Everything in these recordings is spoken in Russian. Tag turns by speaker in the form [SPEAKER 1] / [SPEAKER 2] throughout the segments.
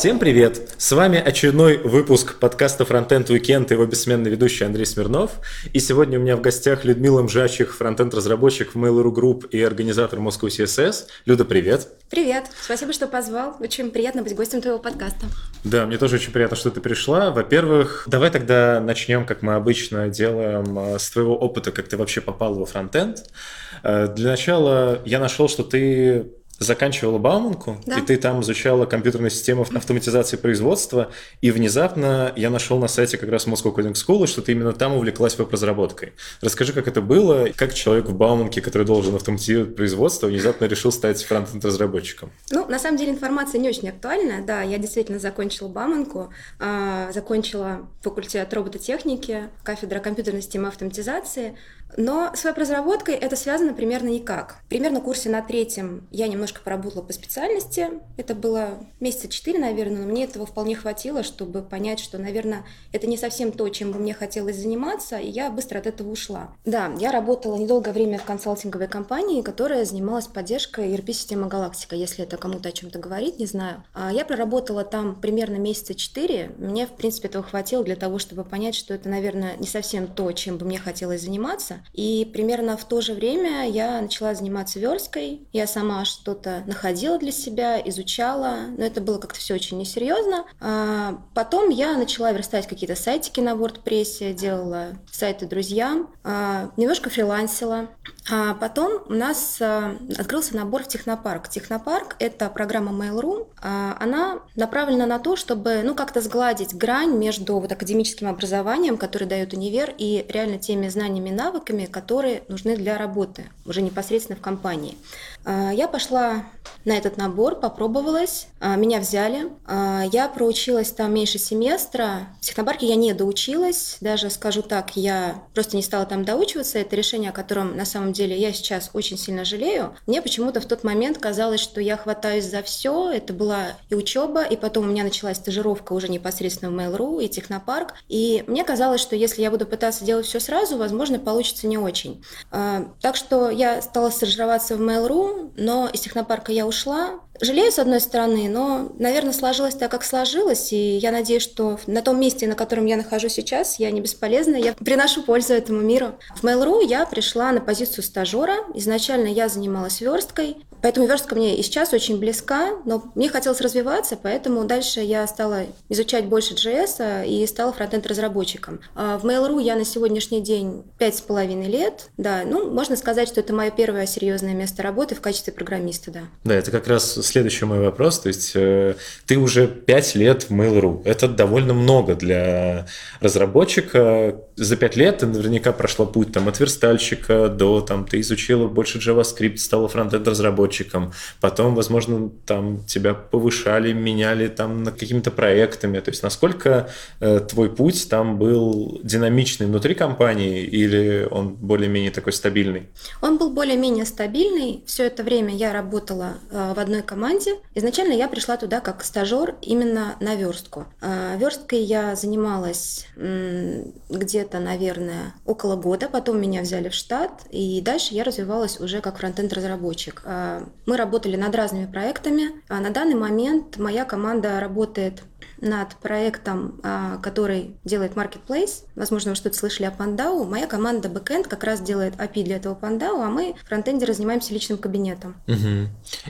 [SPEAKER 1] Всем привет! С вами очередной выпуск подкаста Frontend Weekend и его бессменный ведущий Андрей Смирнов. И сегодня у меня в гостях Людмила Мжачих, фронтенд-разработчик в Mail.ru Group и организатор Moscow CSS. Люда, привет!
[SPEAKER 2] Привет! Спасибо, что позвал. Очень приятно быть гостем твоего подкаста.
[SPEAKER 1] Да, мне тоже очень приятно, что ты пришла. Во-первых, давай тогда начнем, как мы обычно делаем, э, с твоего опыта, как ты вообще попал во фронтенд. Э, для начала я нашел, что ты заканчивала Бауманку, да. и ты там изучала компьютерные системы автоматизации производства, и внезапно я нашел на сайте как раз Moscow Coding School, что ты именно там увлеклась веб-разработкой. Расскажи, как это было, как человек в Бауманке, который должен автоматизировать производство, внезапно решил стать фронтенд-разработчиком?
[SPEAKER 2] Ну, на самом деле информация не очень актуальна, да, я действительно закончила Бауманку, а, закончила факультет робототехники, кафедра компьютерной системы автоматизации, но с веб-разработкой это связано примерно никак. Примерно в курсе на третьем я немножко поработала по специальности. Это было месяца четыре, наверное, но мне этого вполне хватило, чтобы понять, что, наверное, это не совсем то, чем бы мне хотелось заниматься, и я быстро от этого ушла. Да, я работала недолгое время в консалтинговой компании, которая занималась поддержкой ERP-системы Галактика, если это кому-то о чем-то говорит, не знаю. А я проработала там примерно месяца четыре. Мне, в принципе, этого хватило для того, чтобы понять, что это, наверное, не совсем то, чем бы мне хотелось заниматься. И примерно в то же время я начала заниматься версткой. Я сама что-то находила для себя, изучала, но это было как-то все очень несерьезно. А потом я начала верстать какие-то сайтики на WordPress, делала сайты друзьям, а, немножко фрилансила. А потом у нас а, открылся набор в Технопарк. Технопарк – это программа Mail.ru. А, она направлена на то, чтобы ну, как-то сгладить грань между вот академическим образованием, которое дает универ, и реально теми знаниями и навыками, которые нужны для работы уже непосредственно в компании. А, я пошла на этот набор, попробовалась, а, меня взяли. А, я проучилась там меньше семестра. В технопарке я не доучилась, даже скажу так, я просто не стала там доучиваться. Это решение, о котором на самом деле я сейчас очень сильно жалею. Мне почему-то в тот момент казалось, что я хватаюсь за все. Это была и учеба, и потом у меня началась стажировка уже непосредственно в Mail.ru и технопарк. И мне казалось, что если я буду пытаться делать все сразу, возможно, получится не очень. Так что я стала стажироваться в Mail.ru, но из технопарка я ушла. Жалею, с одной стороны, но, наверное, сложилось так, как сложилось, и я надеюсь, что на том месте, на котором я нахожусь сейчас, я не бесполезна, я приношу пользу этому миру. В Mail.ru я пришла на позицию стажера. Изначально я занималась версткой, Поэтому верстка мне и сейчас очень близка, но мне хотелось развиваться, поэтому дальше я стала изучать больше JS и стала фронтенд-разработчиком. А в Mail.ru я на сегодняшний день пять с половиной лет, да, ну, можно сказать, что это мое первое серьезное место работы в качестве программиста, да.
[SPEAKER 1] Да, это как раз следующий мой вопрос, то есть э, ты уже пять лет в Mail.ru, это довольно много для разработчика, за пять лет ты наверняка прошла путь там от верстальщика до, там, ты изучила больше JavaScript, стала фронтенд-разработчиком, разработчиком, потом, возможно, там тебя повышали, меняли там над какими-то проектами. То есть насколько э, твой путь там был динамичный внутри компании или он более-менее такой стабильный?
[SPEAKER 2] Он был более-менее стабильный. Все это время я работала э, в одной команде. Изначально я пришла туда как стажер именно на верстку. Э, версткой я занималась где-то, наверное, около года. Потом меня взяли в штат, и дальше я развивалась уже как фронтенд-разработчик. Э, мы работали над разными проектами. А на данный момент моя команда работает над проектом, а, который делает Marketplace. Возможно, вы что-то слышали о Pandao. Моя команда Backend как раз делает API для этого Pandao, а мы фронтендеры занимаемся личным кабинетом.
[SPEAKER 1] Угу.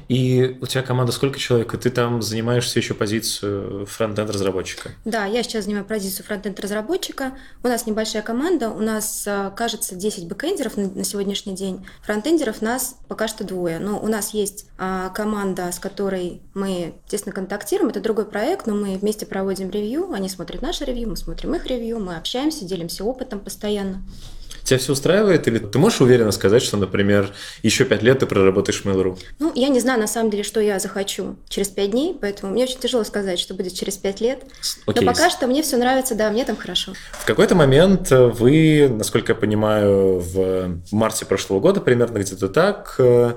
[SPEAKER 1] И у тебя команда сколько человек? И ты там занимаешься еще позицию фронтенд-разработчика?
[SPEAKER 2] Да, я сейчас занимаю позицию фронтенд-разработчика. У нас небольшая команда, у нас, а, кажется, 10 бэкендеров на сегодняшний день. Фронтендеров нас пока что двое. Но у нас есть а, команда, с которой мы тесно контактируем. Это другой проект, но мы вместе проводим ревью, они смотрят наше ревью, мы смотрим их ревью, мы общаемся, делимся опытом постоянно.
[SPEAKER 1] Тебя все устраивает? Или ты можешь уверенно сказать, что, например, еще пять лет ты проработаешь в Mail.ru?
[SPEAKER 2] Ну, я не знаю, на самом деле, что я захочу через пять дней, поэтому мне очень тяжело сказать, что будет через пять лет. Окей. Но пока что мне все нравится, да, мне там хорошо.
[SPEAKER 1] В какой-то момент вы, насколько я понимаю, в марте прошлого года, примерно где-то так, э,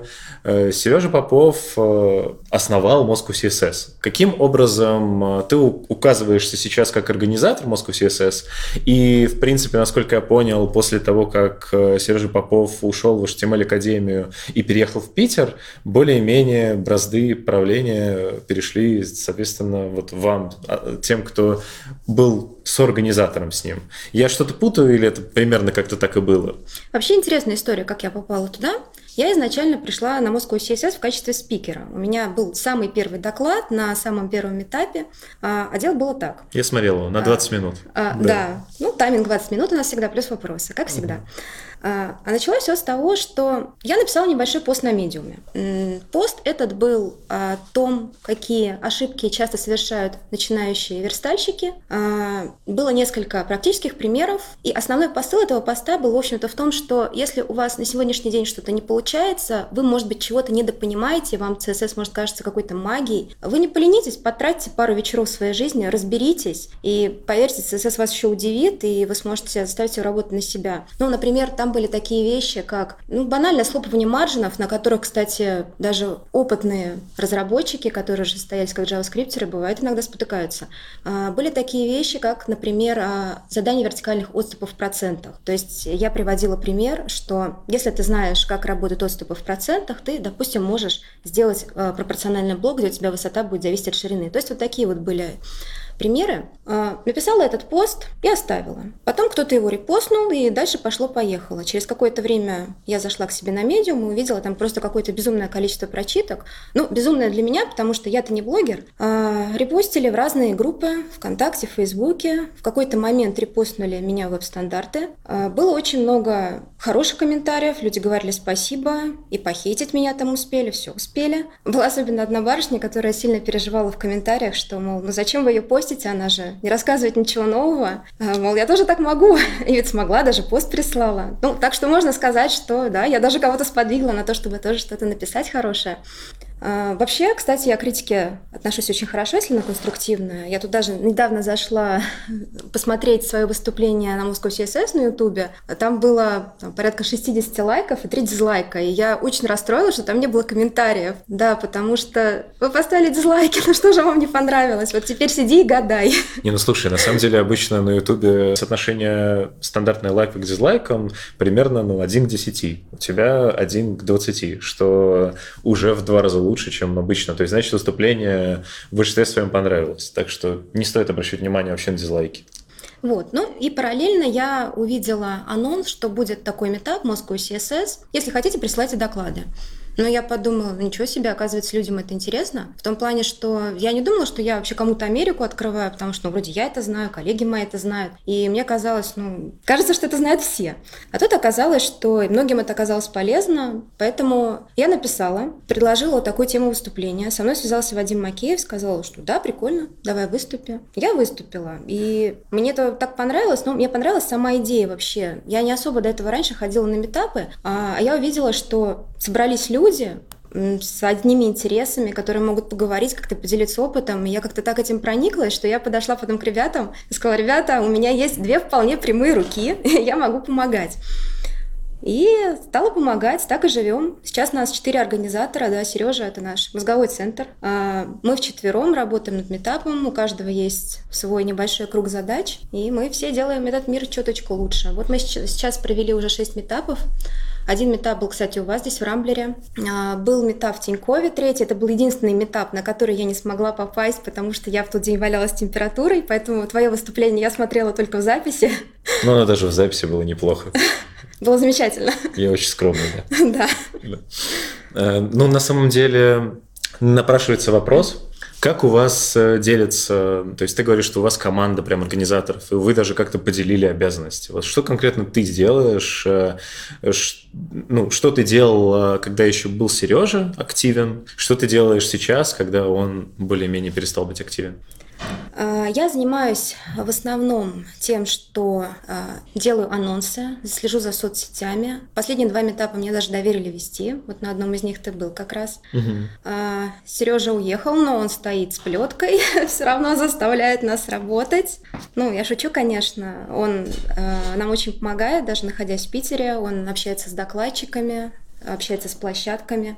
[SPEAKER 1] Сережа Попов э, основал Moscow CSS. Каким образом э, ты указываешься сейчас как организатор Moscow CSS? И, в принципе, насколько я понял, после того, того, как э, Сережа Попов ушел в HTML Академию и переехал в Питер, более-менее бразды правления перешли, соответственно, вот вам, а, тем, кто был с организатором с ним. Я что-то путаю или это примерно как-то так и было?
[SPEAKER 2] Вообще интересная история, как я попала туда. Я изначально пришла на Moscow CSS в качестве спикера. У меня был самый первый доклад на самом первом этапе, а, а дело было так.
[SPEAKER 1] Я смотрел его на 20
[SPEAKER 2] а,
[SPEAKER 1] минут.
[SPEAKER 2] А, да. да, ну тайминг 20 минут у нас всегда, плюс вопросы, как всегда. Угу. А, а началось все с того, что я написала небольшой пост на медиуме. Пост этот был о том, какие ошибки часто совершают начинающие верстальщики. А, было несколько практических примеров, и основной посыл этого поста был, в общем-то, в том, что если у вас на сегодняшний день что-то не получается, вы, может быть, чего-то недопонимаете, вам CSS может кажется какой-то магией, вы не поленитесь, потратьте пару вечеров своей жизни, разберитесь, и поверьте, CSS вас еще удивит, и вы сможете заставить его работать на себя. Ну, например, там были такие вещи, как ну, банальное схлопывание маржинов, на которых, кстати, даже опытные разработчики, которые уже состоялись как JavaScript, бывают иногда спотыкаются. А, были такие вещи, как, например, а, задание вертикальных отступов в процентах. То есть я приводила пример, что если ты знаешь, как работают отступы в процентах, ты, допустим, можешь сделать а, пропорциональный блок, где у тебя высота будет зависеть от ширины. То есть вот такие вот были примеры, а, написала этот пост и оставила. Потом кто-то его репостнул, и дальше пошло-поехало. Через какое-то время я зашла к себе на медиум и увидела там просто какое-то безумное количество прочиток. Ну, безумное для меня, потому что я-то не блогер. А, репостили в разные группы, ВКонтакте, в Фейсбуке. В какой-то момент репостнули меня в веб-стандарты. А, было очень много хороших комментариев, люди говорили спасибо, и похитить меня там успели, все успели. Была особенно одна барышня, которая сильно переживала в комментариях, что, мол, ну зачем вы ее постите, постите, она же не рассказывает ничего нового. А, мол, я тоже так могу. И ведь смогла, даже пост прислала. Ну, так что можно сказать, что да, я даже кого-то сподвигла на то, чтобы тоже что-то написать хорошее. А, вообще, кстати, я к критике отношусь очень хорошо, если она конструктивная. Я тут даже недавно зашла посмотреть свое выступление на Moscow CSS на Ютубе. Там было там, порядка 60 лайков и 3 дизлайка. И я очень расстроилась, что там не было комментариев. Да, потому что вы поставили дизлайки, ну что же вам не понравилось? Вот теперь сиди и гадай.
[SPEAKER 1] Не, ну слушай, на самом деле обычно на Ютубе соотношение стандартной лайка к дизлайкам примерно ну, 1 к 10. У тебя 1 к 20, что уже в два раза лучше лучше, чем обычно. То есть, значит, выступление в большинстве своем понравилось. Так что не стоит обращать внимание вообще на дизлайки.
[SPEAKER 2] Вот. Ну и параллельно я увидела анонс, что будет такой метап Moscow CSS. Если хотите, присылайте доклады. Но я подумала, ничего себе, оказывается, людям это интересно. В том плане, что я не думала, что я вообще кому-то Америку открываю, потому что, ну, вроде я это знаю, коллеги мои это знают. И мне казалось, ну, кажется, что это знают все. А тут оказалось, что многим это оказалось полезно, поэтому я написала, предложила вот такую тему выступления. Со мной связался Вадим Макеев, сказал, что да, прикольно, давай выступи. Я выступила, и мне это так понравилось, но мне понравилась сама идея вообще. Я не особо до этого раньше ходила на метапы, а я увидела, что собрались люди, люди с одними интересами, которые могут поговорить, как-то поделиться опытом. И я как-то так этим прониклась, что я подошла потом к ребятам и сказала, ребята, у меня есть две вполне прямые руки, я могу помогать. И стала помогать, так и живем. Сейчас нас четыре организатора, да, Сережа это наш мозговой центр. А, мы вчетвером работаем над метапом, у каждого есть свой небольшой круг задач, и мы все делаем этот мир чуточку лучше. Вот мы сейчас провели уже шесть метапов, один метап был, кстати, у вас здесь, в Рамблере. А, был метап в Тинькове, третий. Это был единственный метап, на который я не смогла попасть, потому что я в тот день валялась температурой, поэтому твое выступление я смотрела только в записи.
[SPEAKER 1] Ну, оно даже в записи было неплохо.
[SPEAKER 2] Было замечательно.
[SPEAKER 1] Я очень скромный,
[SPEAKER 2] да.
[SPEAKER 1] Да. Э, ну, на самом деле, напрашивается вопрос, как у вас э, делится, то есть ты говоришь, что у вас команда прям организаторов, и вы даже как-то поделили обязанности. Вот что конкретно ты делаешь, э, ну, что ты делал, э, когда еще был Сережа активен, что ты делаешь сейчас, когда он более-менее перестал быть активен?
[SPEAKER 2] А, я занимаюсь в основном тем, что а, делаю анонсы, слежу за соцсетями. Последние два метапа мне даже доверили вести. Вот на одном из них ты был как раз. Угу. Сережа уехал, но он стоит с плеткой, все равно заставляет нас работать. Ну, я шучу, конечно. Он нам очень помогает, даже находясь в Питере. Он общается с докладчиками, общается с площадками.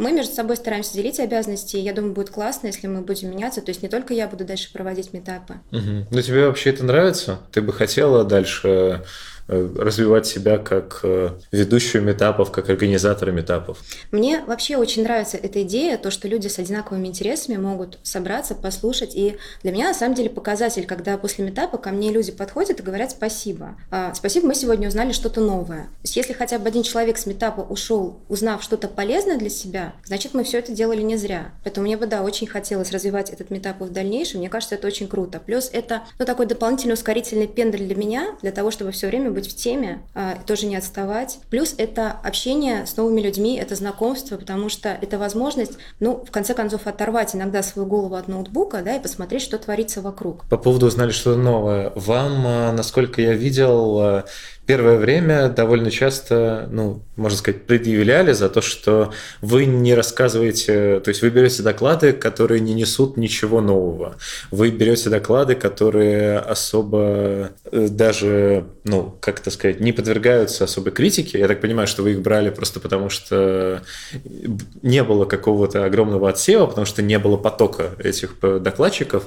[SPEAKER 2] Мы между собой стараемся делить обязанности, и я думаю, будет классно, если мы будем меняться. То есть не только я буду дальше проводить метапы.
[SPEAKER 1] Угу. Ну, тебе вообще это нравится? Ты бы хотела дальше развивать себя как э, ведущую метапов, как организатора метапов?
[SPEAKER 2] Мне вообще очень нравится эта идея, то, что люди с одинаковыми интересами могут собраться, послушать. И для меня, на самом деле, показатель, когда после метапа ко мне люди подходят и говорят спасибо. А, спасибо, мы сегодня узнали что-то новое. То есть если хотя бы один человек с метапа ушел, узнав что-то полезное для себя, значит, мы все это делали не зря. Поэтому мне бы, да, очень хотелось развивать этот метап в дальнейшем. Мне кажется, это очень круто. Плюс это, ну, такой дополнительный ускорительный пендель для меня, для того, чтобы все время быть в теме, а, тоже не отставать. Плюс это общение с новыми людьми, это знакомство, потому что это возможность, ну, в конце концов, оторвать иногда свою голову от ноутбука, да, и посмотреть, что творится вокруг.
[SPEAKER 1] По поводу узнали что-то новое. Вам, а, насколько я видел, а, первое время довольно часто, ну, можно сказать, предъявляли за то, что вы не рассказываете, то есть вы берете доклады, которые не несут ничего нового. Вы берете доклады, которые особо э, даже, ну, как это сказать, не подвергаются особой критике. Я так понимаю, что вы их брали просто потому, что не было какого-то огромного отсева, потому что не было потока этих докладчиков.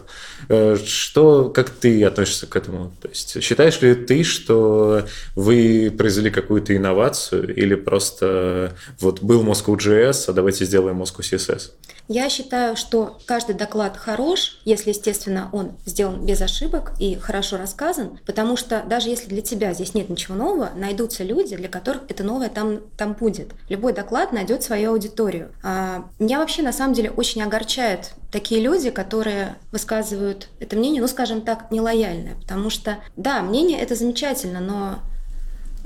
[SPEAKER 1] Э, что, как ты относишься к этому? То есть считаешь ли ты, что вы произвели какую-то инновацию или просто вот был Moscow.js, а давайте сделаем Moscow CSS?
[SPEAKER 2] Я считаю, что каждый доклад хорош, если, естественно, он сделан без ошибок и хорошо рассказан, потому что даже если для тебя здесь нет ничего нового, найдутся люди, для которых это новое там, там будет. Любой доклад найдет свою аудиторию. А, меня вообще, на самом деле, очень огорчает такие люди, которые высказывают это мнение, ну, скажем так, нелояльное, потому что, да, мнение это замечательно, но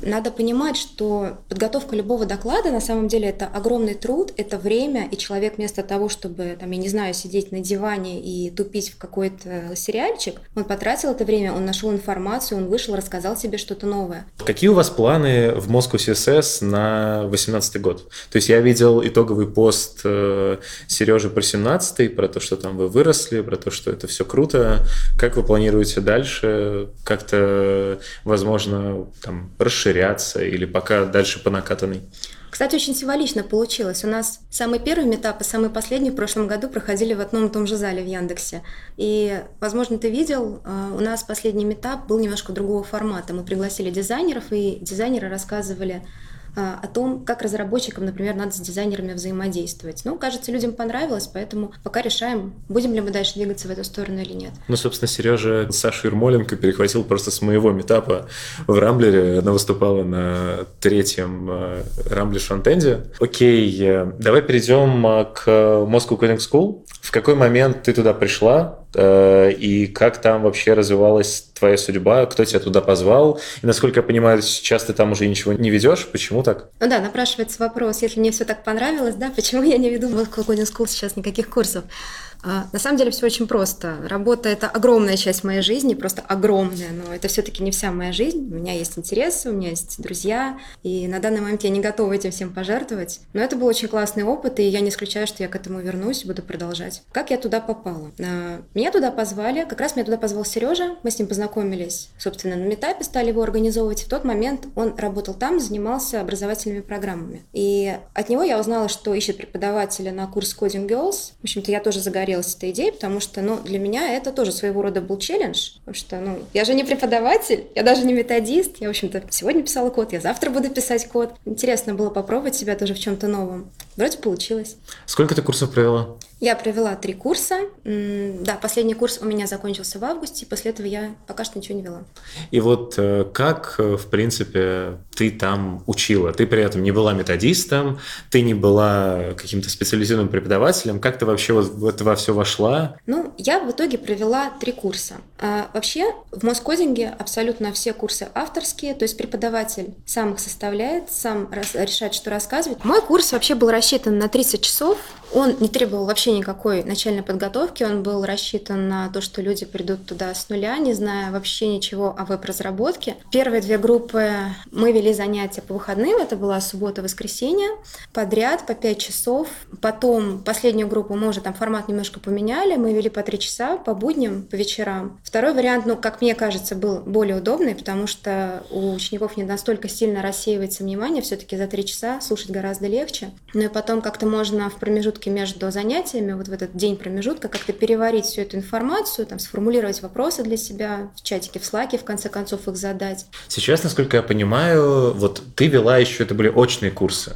[SPEAKER 2] надо понимать, что подготовка любого доклада на самом деле это огромный труд, это время, и человек вместо того, чтобы, там, я не знаю, сидеть на диване и тупить в какой-то сериальчик, он потратил это время, он нашел информацию, он вышел, рассказал себе что-то новое.
[SPEAKER 1] Какие у вас планы в Moscow CSS на 2018 год? То есть я видел итоговый пост э, Сережи про 17 про то, что там вы выросли, про то, что это все круто. Как вы планируете дальше? Как-то, возможно, там расширить расширяться или пока дальше по накатанной?
[SPEAKER 2] Кстати, очень символично получилось. У нас самый первый метап и самый последний в прошлом году проходили в одном и том же зале в Яндексе. И, возможно, ты видел, э, у нас последний метап был немножко другого формата. Мы пригласили дизайнеров, и дизайнеры рассказывали о том, как разработчикам, например, надо с дизайнерами взаимодействовать. Ну, кажется, людям понравилось, поэтому пока решаем, будем ли мы дальше двигаться в эту сторону или нет.
[SPEAKER 1] Ну, собственно, Сережа Сашу Ермоленко перехватил просто с моего метапа в Рамблере. Она выступала на третьем э, Рамбле Шантенде. Окей, э, давай перейдем э, к Moscow Coding School. В какой момент ты туда пришла? Э, и как там вообще развивалась твоя судьба, кто тебя туда позвал, и, насколько я понимаю, сейчас ты там уже ничего не ведешь, почему так?
[SPEAKER 2] Ну да, напрашивается вопрос, если мне все так понравилось, да, почему я не веду в Coding School сейчас никаких курсов? А, на самом деле все очень просто. Работа – это огромная часть моей жизни, просто огромная, но это все-таки не вся моя жизнь. У меня есть интересы, у меня есть друзья, и на данный момент я не готова этим всем пожертвовать. Но это был очень классный опыт, и я не исключаю, что я к этому вернусь и буду продолжать. Как я туда попала? А, меня туда позвали, как раз меня туда позвал Сережа, мы с ним познакомились, собственно, на метапе, стали его организовывать. В тот момент он работал там, занимался образовательными программами. И от него я узнала, что ищет преподавателя на курс Coding Girls. В общем-то, я тоже загорелась загорелась этой идеей, потому что, ну, для меня это тоже своего рода был челлендж, потому что, ну, я же не преподаватель, я даже не методист, я, в общем-то, сегодня писала код, я завтра буду писать код. Интересно было попробовать себя тоже в чем-то новом. Вроде получилось.
[SPEAKER 1] Сколько ты курсов провела?
[SPEAKER 2] Я провела три курса. Да, последний курс у меня закончился в августе, после этого я пока что ничего не вела.
[SPEAKER 1] И вот э, как, э, в принципе, ты там учила? Ты при этом не была методистом, ты не была каким-то специализированным преподавателем. Как ты вообще вот в это во все вошла?
[SPEAKER 2] Ну, я в итоге провела три курса. А вообще в Москодинге абсолютно все курсы авторские, то есть преподаватель сам их составляет, сам решает, что рассказывать. Мой курс вообще был рассчитан на 30 часов, он не требовал вообще никакой начальной подготовки, он был рассчитан на то, что люди придут туда с нуля, не зная вообще ничего о веб-разработке. Первые две группы мы вели занятия по выходным, это была суббота-воскресенье, подряд по 5 часов. Потом последнюю группу мы уже там формат немножко поменяли, мы вели по 3 часа по будням, по вечерам. Второй вариант, ну, как мне кажется, был более удобный, потому что у учеников не настолько сильно рассеивается внимание, все-таки за 3 часа слушать гораздо легче. Ну и потом как-то можно в промежутке между занятиями вот в этот день промежутка, как-то переварить всю эту информацию, там, сформулировать вопросы для себя в чатике, в слаке, в конце концов, их задать.
[SPEAKER 1] Сейчас, насколько я понимаю, вот ты вела еще, это были очные курсы.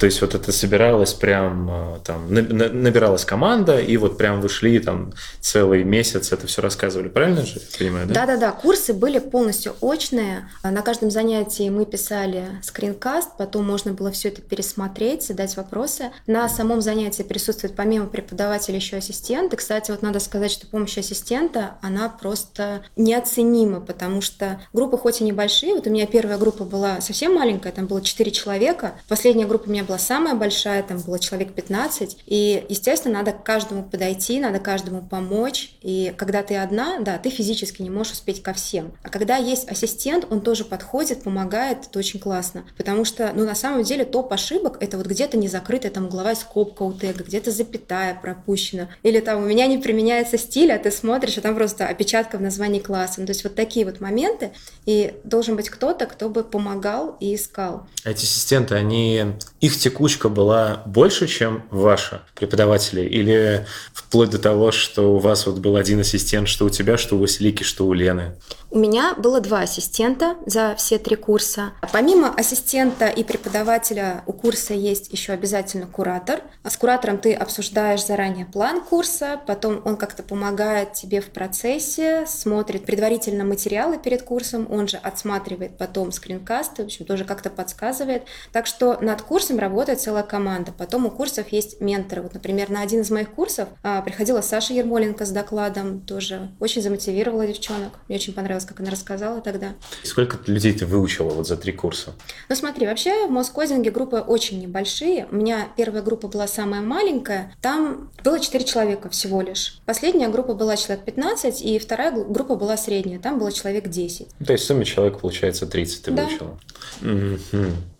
[SPEAKER 1] То есть вот это собиралось прям, э, там, набиралась команда, и вот прям вышли там целый месяц это все рассказывали. Правильно же понимаю, да?
[SPEAKER 2] Да-да-да, курсы были полностью очные. На каждом занятии мы писали скринкаст, потом можно было все это пересмотреть, задать вопросы. На самом занятии присутствует помимо преподавателя еще ассистент. И, кстати, вот надо сказать, что помощь ассистента, она просто неоценима, потому что группы хоть и небольшие, вот у меня первая группа была совсем маленькая, там было 4 человека, последняя группа у меня была самая большая, там было человек 15, и, естественно, надо к каждому подойти, надо каждому помочь, и когда ты одна, да, ты физически не можешь успеть ко всем. А когда есть ассистент, он тоже подходит, помогает, это очень классно, потому что, ну, на самом деле, топ ошибок — это вот где-то не закрытая там угловая скобка у тега, где-то запятая пропущена, или там у меня не применяется стиль, а ты смотришь, а там просто опечатка в названии класса. Ну, то есть вот такие вот моменты, и должен быть кто-то, кто бы помогал и искал.
[SPEAKER 1] Эти ассистенты, они, их текучка была больше, чем ваша преподаватели, или вплоть до того, что у вас вот был один ассистент, что у тебя, что у Василики, что у Лены?
[SPEAKER 2] У меня было два ассистента за все три курса. Помимо ассистента и преподавателя у курса есть еще обязательно куратор. С куратором ты обсуждаешь заранее план курса, потом он как-то помогает тебе в процессе, смотрит предварительно материалы перед курсом, он же отсматривает потом скринкасты, в общем, тоже как-то подсказывает. Так что над курсом работает целая команда. Потом у курсов есть менторы. Вот, например, на один из моих курсов а, приходила Саша Ермоленко с докладом, тоже очень замотивировала девчонок. Мне очень понравилось как она рассказала тогда.
[SPEAKER 1] сколько людей ты выучила вот за три курса?
[SPEAKER 2] Ну смотри, вообще в Москодинге группы очень небольшие. У меня первая группа была самая маленькая. Там было четыре человека всего лишь. Последняя группа была человек 15, и вторая группа была средняя. Там было человек 10.
[SPEAKER 1] То есть в сумме человек, получается, 30 ты да. выучила.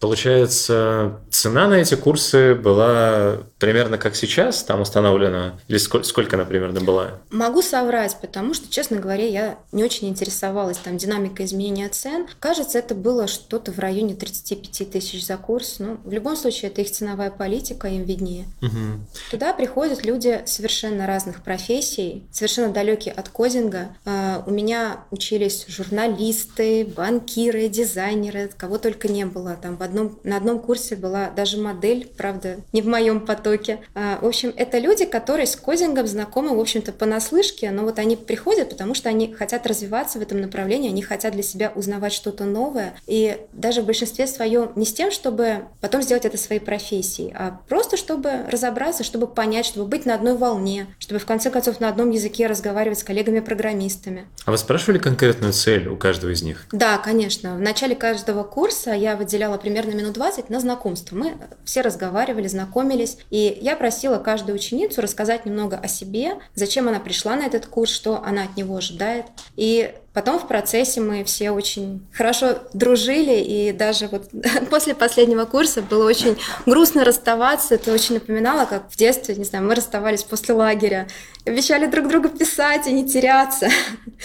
[SPEAKER 1] Получается, цена на эти курсы была примерно как сейчас там установлена? Или сколько, сколько она примерно была?
[SPEAKER 2] Могу соврать, потому что, честно говоря, я не очень интересовалась там динамикой изменения цен. Кажется, это было что-то в районе 35 тысяч за курс. Ну, в любом случае, это их ценовая политика, им виднее. Угу. Туда приходят люди совершенно разных профессий, совершенно далекие от кодинга. А, у меня учились журналисты, банкиры, дизайнеры, кого только не было. Там в одном, на одном курсе была даже модель, правда, не в моем потоке. А, в общем, это люди, которые с кодингом знакомы, в общем-то, понаслышке, но вот они приходят, потому что они хотят развиваться в этом направлении, они хотят для себя узнавать что-то новое. И даже в большинстве своем не с тем, чтобы потом сделать это своей профессией, а просто чтобы разобраться, чтобы понять, чтобы быть на одной волне, чтобы в конце концов на одном языке разговаривать с коллегами-программистами.
[SPEAKER 1] А вы спрашивали конкретную цель у каждого из них?
[SPEAKER 2] Да, конечно. В начале каждого курса я выделяла примерно минут 20 на знакомство. Мы все разговаривали, знакомились, и я просила каждую ученицу рассказать немного о себе, зачем она пришла на этот курс, что она от него ожидает. И Потом в процессе мы все очень хорошо дружили, и даже вот после последнего курса было очень грустно расставаться. Это очень напоминало, как в детстве, не знаю, мы расставались после лагеря, обещали друг другу писать и не теряться.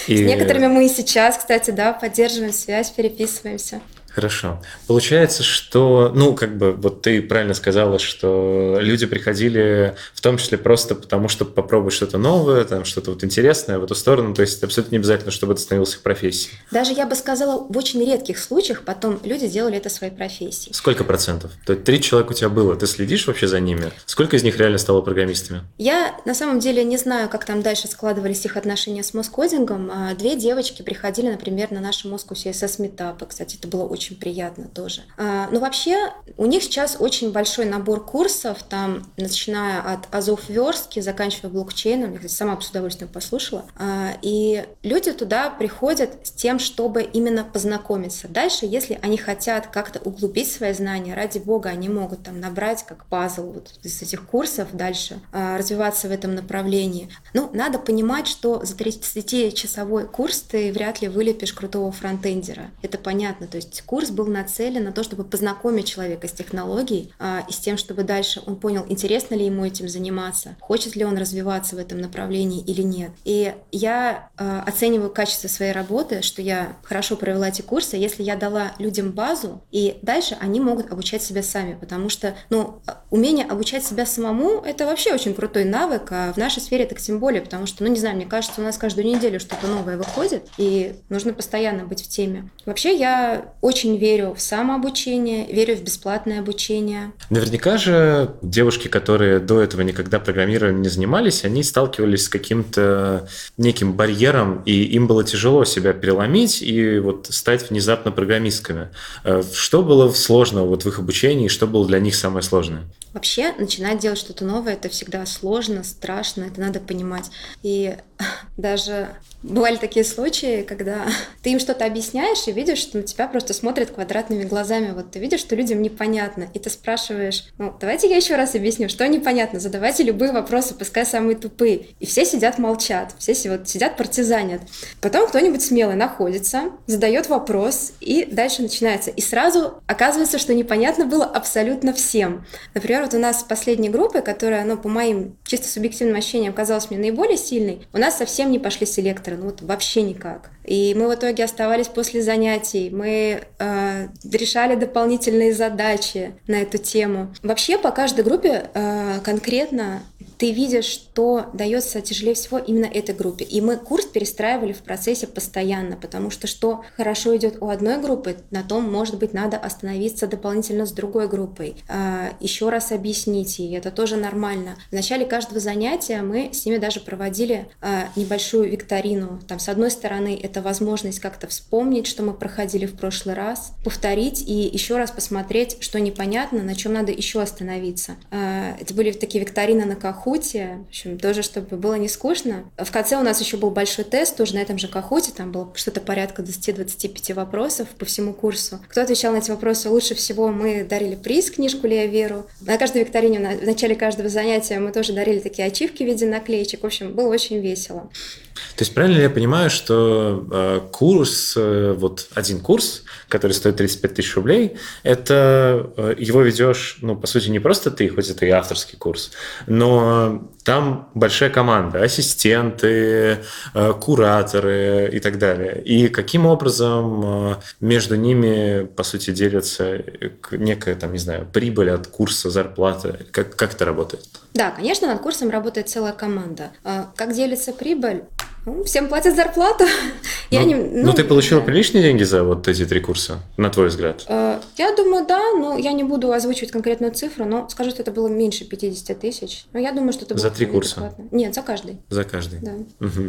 [SPEAKER 2] И... С некоторыми мы и сейчас, кстати, да, поддерживаем связь, переписываемся.
[SPEAKER 1] Хорошо. Получается, что, ну, как бы, вот ты правильно сказала, что люди приходили в том числе просто потому, чтобы попробовать что-то новое, там, что-то вот интересное в эту сторону, то есть это абсолютно не обязательно, чтобы это становилось их профессией.
[SPEAKER 2] Даже я бы сказала, в очень редких случаях потом люди делали это своей профессией.
[SPEAKER 1] Сколько процентов? То есть три человека у тебя было, ты следишь вообще за ними? Сколько из них реально стало программистами?
[SPEAKER 2] Я на самом деле не знаю, как там дальше складывались их отношения с Москодингом. А две девочки приходили, например, на наши Moscow CSS метапы. Кстати, это было очень очень приятно тоже. А, но вообще у них сейчас очень большой набор курсов, там, начиная от азов верстки, заканчивая блокчейном, я, кстати, сама с удовольствием послушала, а, и люди туда приходят с тем, чтобы именно познакомиться. Дальше, если они хотят как-то углубить свои знания, ради бога, они могут там набрать как пазл вот из этих курсов дальше, а, развиваться в этом направлении. Ну, надо понимать, что за 30-часовой курс ты вряд ли вылепишь крутого фронтендера. Это понятно, то есть курс был нацелен на то, чтобы познакомить человека с технологией а, и с тем, чтобы дальше он понял, интересно ли ему этим заниматься, хочет ли он развиваться в этом направлении или нет. И я а, оцениваю качество своей работы, что я хорошо провела эти курсы, если я дала людям базу, и дальше они могут обучать себя сами, потому что, ну, умение обучать себя самому – это вообще очень крутой навык, а в нашей сфере так тем более, потому что, ну, не знаю, мне кажется, у нас каждую неделю что-то новое выходит, и нужно постоянно быть в теме. Вообще, я очень верю в самообучение, верю в бесплатное обучение.
[SPEAKER 1] Наверняка же девушки, которые до этого никогда программированием не занимались, они сталкивались с каким-то неким барьером, и им было тяжело себя переломить и вот стать внезапно программистками. Э, что было сложного вот в их обучении, что было для них самое сложное?
[SPEAKER 2] Вообще, начинать делать что-то новое – это всегда сложно, страшно, это надо понимать. И даже бывали такие случаи, когда ты им что-то объясняешь и видишь, что на тебя просто смотрят квадратными глазами. Вот ты видишь, что людям непонятно, и ты спрашиваешь, ну, давайте я еще раз объясню, что непонятно, задавайте любые вопросы, пускай самые тупые. И все сидят, молчат, все вот сидят, партизанят. Потом кто-нибудь смелый находится, задает вопрос, и дальше начинается. И сразу оказывается, что непонятно было абсолютно всем. Например, вот у нас последней группы, которая, ну, по моим чисто субъективным ощущениям казалась мне наиболее сильной, у нас совсем не пошли селекторы, ну вот вообще никак. И мы в итоге оставались после занятий, мы э, решали дополнительные задачи на эту тему. Вообще по каждой группе э, конкретно ты видишь, что дается тяжелее всего именно этой группе. И мы курс перестраивали в процессе постоянно, потому что что хорошо идет у одной группы, на том, может быть, надо остановиться дополнительно с другой группой, а, еще раз объяснить ей, это тоже нормально. В начале каждого занятия мы с ними даже проводили а, небольшую викторину. Там, с одной стороны, это возможность как-то вспомнить, что мы проходили в прошлый раз, повторить и еще раз посмотреть, что непонятно, на чем надо еще остановиться. А, это были такие викторины на каху, Кахуте, в общем, тоже, чтобы было не скучно. В конце у нас еще был большой тест, тоже на этом же Кахуте, там было что-то порядка 20-25 вопросов по всему курсу. Кто отвечал на эти вопросы лучше всего, мы дарили приз, книжку Лея Веру. На каждой викторине, в начале каждого занятия мы тоже дарили такие ачивки в виде наклеечек. В общем, было очень весело.
[SPEAKER 1] То есть правильно ли я понимаю, что э, курс, э, вот один курс, который стоит 35 тысяч рублей, это э, его ведешь, ну, по сути, не просто ты, хоть это и авторский курс, но там большая команда, ассистенты, э, кураторы и так далее. И каким образом э, между ними, по сути, делится некая, там, не знаю, прибыль от курса, зарплата? Как, как это работает?
[SPEAKER 2] Да, конечно, над курсом работает целая команда. А как делится прибыль? Ну, всем платят зарплату.
[SPEAKER 1] Ну, я не, ну, ну, ты получила да. приличные деньги за вот эти три курса, на твой взгляд?
[SPEAKER 2] Э, я думаю, да, но я не буду озвучивать конкретную цифру, но скажу, что это было меньше 50 тысяч. Но я думаю, что это
[SPEAKER 1] За три курса?
[SPEAKER 2] Нет, за каждый.
[SPEAKER 1] За каждый?
[SPEAKER 2] Да.
[SPEAKER 1] Угу.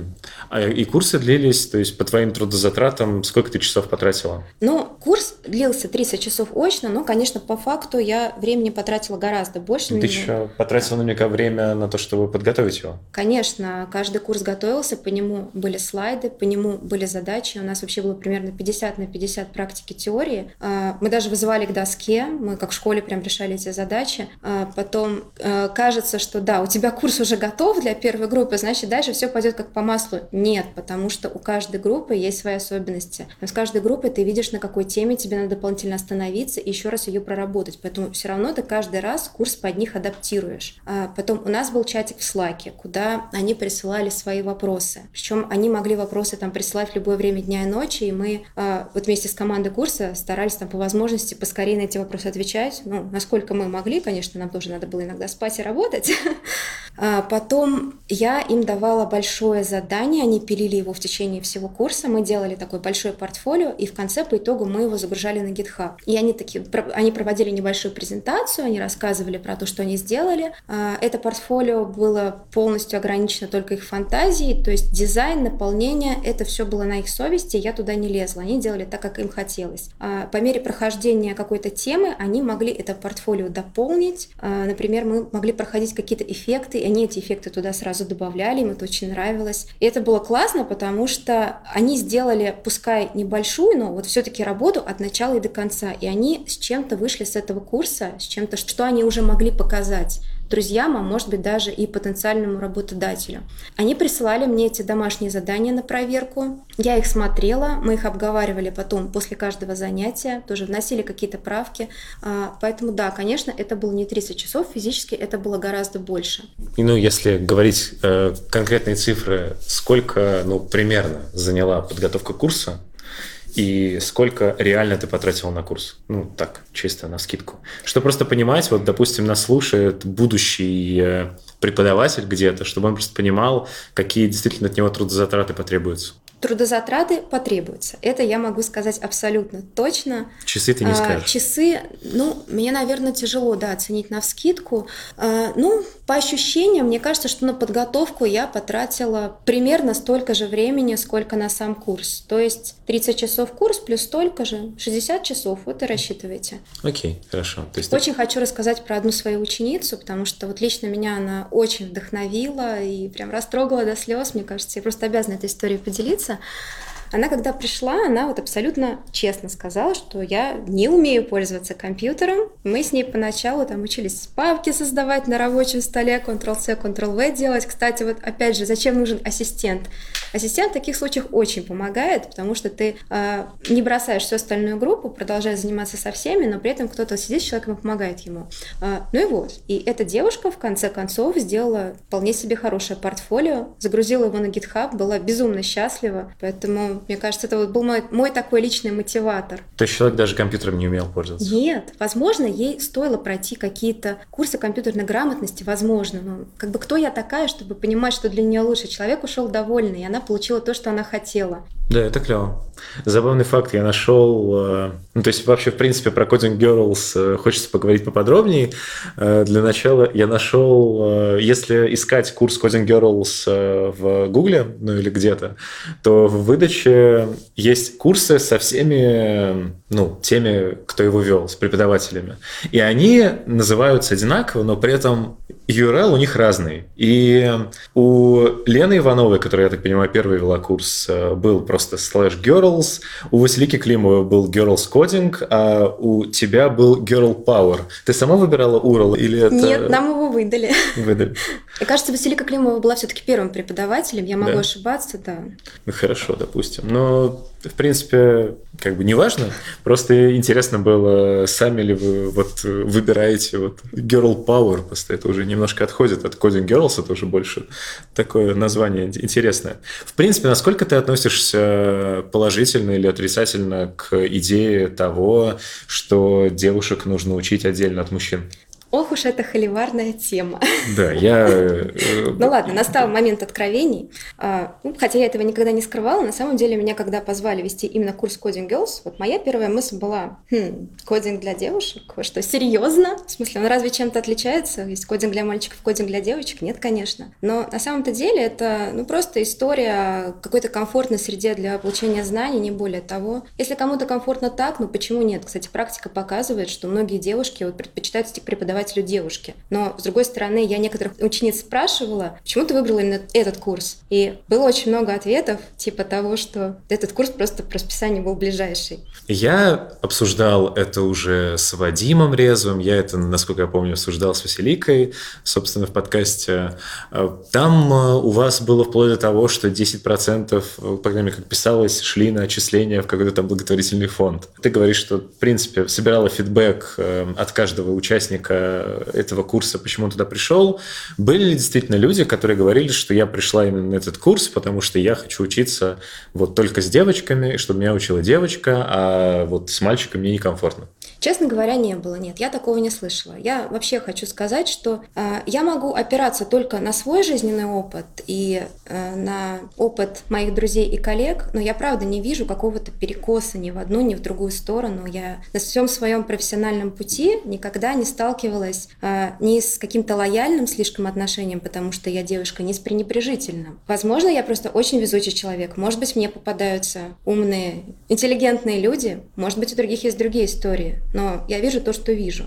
[SPEAKER 1] А, и курсы длились, то есть по твоим трудозатратам, сколько ты часов потратила?
[SPEAKER 2] Ну, курс длился 30 часов очно, но, конечно, по факту я времени потратила гораздо больше.
[SPEAKER 1] Ты еще потратила наверняка время на то, чтобы подготовить его?
[SPEAKER 2] Конечно, каждый курс готовился, по нему были слайды, по нему были задачи. У нас вообще было примерно 50 на 50 практики теории. А, мы даже вызывали к доске, мы как в школе прям решали эти задачи. А, потом э, кажется, что да, у тебя курс уже готов для первой группы, значит дальше все пойдет как по маслу. Нет, потому что у каждой группы есть свои особенности. Но с каждой группой ты видишь, на какой теме тебе надо дополнительно остановиться и еще раз ее проработать. Поэтому все равно ты каждый раз курс под них адаптируешь. А потом у нас был чатик в Slack, куда они присылали свои вопросы. Причем они могли вопросы там присылать в любое время дня и ночи, и мы э, вот вместе с командой курса старались там по возможности поскорее на эти вопросы отвечать. Ну, насколько мы могли, конечно, нам тоже надо было иногда спать и работать. А потом я им давала большое задание, они пилили его в течение всего курса, мы делали такое большое портфолио, и в конце по итогу мы его загружали на GitHub. И они такие, они проводили небольшую презентацию, они рассказывали про то, что они сделали. А, это портфолио было полностью ограничено только их фантазией, то есть дизайн наполнение, это все было на их совести, я туда не лезла. Они делали так, как им хотелось. А по мере прохождения какой-то темы они могли это портфолио дополнить. Например, мы могли проходить какие-то эффекты, они эти эффекты туда сразу добавляли, им это очень нравилось. И это было классно, потому что они сделали, пускай небольшую, но вот все-таки работу от начала и до конца. И они с чем-то вышли с этого курса, с чем-то, что они уже могли показать друзьям, а может быть даже и потенциальному работодателю. Они присылали мне эти домашние задания на проверку. Я их смотрела, мы их обговаривали потом после каждого занятия, тоже вносили какие-то правки. А, поэтому да, конечно, это было не 30 часов, физически это было гораздо больше.
[SPEAKER 1] И ну, если говорить э, конкретные цифры, сколько ну, примерно заняла подготовка курса, и сколько реально ты потратил на курс? Ну, так, чисто на скидку. Что просто понимать, вот, допустим, нас слушает будущий э, преподаватель где-то, чтобы он просто понимал, какие действительно от него трудозатраты потребуются.
[SPEAKER 2] Трудозатраты потребуются. Это я могу сказать абсолютно точно.
[SPEAKER 1] Часы ты не
[SPEAKER 2] А,
[SPEAKER 1] скажешь.
[SPEAKER 2] часы, ну, мне, наверное, тяжело, да, оценить на вскидку. А, ну, по ощущениям, мне кажется, что на подготовку я потратила примерно столько же времени, сколько на сам курс. То есть 30 часов курс плюс столько же, 60 часов, вот и рассчитывайте.
[SPEAKER 1] Окей, хорошо. То есть ты-
[SPEAKER 2] Очень хочу рассказать про одну свою ученицу, потому что вот лично меня она очень вдохновила и прям растрогала до слез, мне кажется. Я просто обязана этой историей поделиться. criança Она, когда пришла, она вот абсолютно честно сказала, что я не умею пользоваться компьютером. Мы с ней поначалу там учились папки создавать на рабочем столе, Ctrl-C, Ctrl-V делать. Кстати, вот опять же, зачем нужен ассистент? Ассистент в таких случаях очень помогает, потому что ты э, не бросаешь всю остальную группу, продолжаешь заниматься со всеми, но при этом кто-то сидит с человеком и помогает ему. А, ну и вот. И эта девушка в конце концов сделала вполне себе хорошее портфолио, загрузила его на GitHub, была безумно счастлива. Поэтому, мне кажется, это вот был мой, мой такой личный мотиватор.
[SPEAKER 1] То есть человек даже компьютером не умел пользоваться.
[SPEAKER 2] Нет, возможно, ей стоило пройти какие-то курсы компьютерной грамотности, возможно. Но как бы кто я такая, чтобы понимать, что для нее лучше? Человек ушел довольный, и она получила то, что она хотела.
[SPEAKER 1] Да, это клево. Забавный факт я нашел. э, Ну, то есть, вообще, в принципе, про Coding Girls э, хочется поговорить поподробнее. Э, Для начала я нашел, если искать курс Coding Girls в Гугле, ну или где-то, то в выдаче есть курсы со всеми, ну, теми, кто его вел, с преподавателями. И они называются одинаково, но при этом URL у них разный. И у Лены Ивановой, которая, я так понимаю, первый вела курс, э, был просто slash girls, у Василики Климовой был girls coding, а у тебя был girl power. Ты сама выбирала URL или это...
[SPEAKER 2] Нет, нам его выдали.
[SPEAKER 1] выдали?
[SPEAKER 2] Мне кажется, Василика Климова была все-таки первым преподавателем. Я могу
[SPEAKER 1] Да.
[SPEAKER 2] ошибаться, да.
[SPEAKER 1] Ну, хорошо, допустим. Но, в принципе, как бы не важно. Просто интересно было, сами ли вы вот выбираете вот girl power, просто это уже немножко отходит от coding girls, это уже больше такое название интересное. В принципе, насколько ты относишься положительно или отрицательно к идее того, что девушек нужно учить отдельно от мужчин?
[SPEAKER 2] Ох уж эта холиварная тема.
[SPEAKER 1] Да, я... э,
[SPEAKER 2] Ну ладно, настал момент откровений. А, ну, хотя я этого никогда не скрывала, на самом деле меня когда позвали вести именно курс Coding Girls, вот моя первая мысль была, хм, кодинг для девушек? Вы что, серьезно? В смысле, он разве чем-то отличается? Есть кодинг для мальчиков, кодинг для девочек? Нет, конечно. Но на самом-то деле это ну, просто история какой-то комфортной среде для получения знаний, не более того. Если кому-то комфортно так, ну почему нет? Кстати, практика показывает, что многие девушки вот предпочитают идти к преподавателю девушки. Но, с другой стороны, я некоторых учениц спрашивала, почему ты выбрала именно этот курс? И было очень много ответов, типа того, что этот курс просто по расписанию был ближайший.
[SPEAKER 1] Я обсуждал это уже с Вадимом Резвым, я это, насколько я помню, обсуждал с Василикой, собственно, в подкасте. Там э, у вас было вплоть до того, что 10%, э, по крайней мере, как писалось, шли на отчисления в какой-то там благотворительный фонд. Ты говоришь, что, в принципе, собирала фидбэк э, от каждого участника этого курса, почему он туда пришел. Были ли действительно люди, которые говорили, что я пришла именно на этот курс, потому что я хочу учиться вот только с девочками, чтобы меня учила девочка, а вот с мальчиком мне некомфортно?
[SPEAKER 2] Честно говоря, не было. Нет, я такого не слышала. Я вообще хочу сказать, что э, я могу опираться только на свой жизненный опыт и э, на опыт моих друзей и коллег, но я правда не вижу какого-то перекоса ни в одну, ни в другую сторону. Я на всем своем профессиональном пути никогда не сталкивалась э, ни с каким-то лояльным слишком отношением, потому что я девушка, ни с пренебрежительным. Возможно, я просто очень везучий человек. Может быть, мне попадаются умные, интеллигентные люди. Может быть, у других есть другие истории. Но я вижу то, что вижу.